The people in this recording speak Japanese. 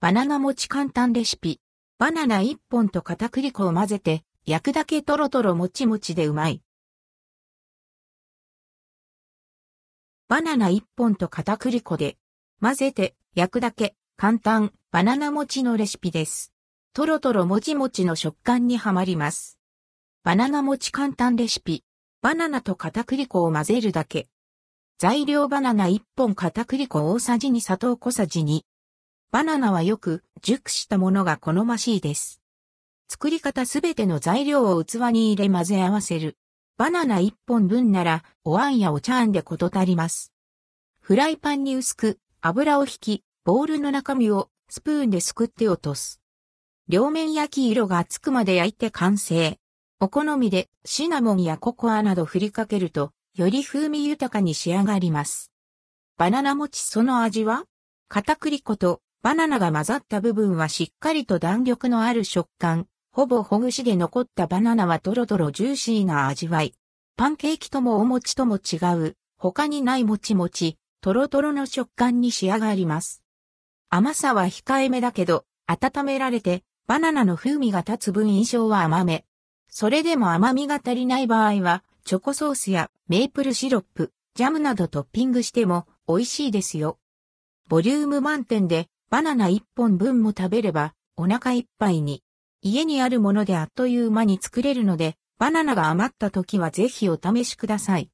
バナナ餅簡単レシピ。バナナ1本と片栗粉を混ぜて、焼くだけトロトロもちもちでうまい。バナナ1本と片栗粉で、混ぜて、焼くだけ、簡単、バナナ餅のレシピです。トロトロもちもちの食感にはまります。バナナ餅簡単レシピ。バナナと片栗粉を混ぜるだけ。材料バナナ1本片栗粉大さじ2砂糖小さじ2。バナナはよく熟したものが好ましいです。作り方すべての材料を器に入れ混ぜ合わせる。バナナ1本分ならお椀やお茶碗でこと足ります。フライパンに薄く油を引き、ボウルの中身をスプーンですくって落とす。両面焼き色がつくまで焼いて完成。お好みでシナモンやココアなど振りかけると、より風味豊かに仕上がります。バナナ餅その味は？片栗粉とバナナが混ざった部分はしっかりと弾力のある食感、ほぼほぐしで残ったバナナはトロトロジューシーな味わい。パンケーキともお餅とも違う、他にないもちもち、トロトロの食感に仕上がります。甘さは控えめだけど、温められて、バナナの風味が立つ分印象は甘め。それでも甘みが足りない場合は、チョコソースやメープルシロップ、ジャムなどトッピングしても美味しいですよ。ボリューム満点でバナナ1本分も食べればお腹いっぱいに。家にあるものであっという間に作れるので、バナナが余った時はぜひお試しください。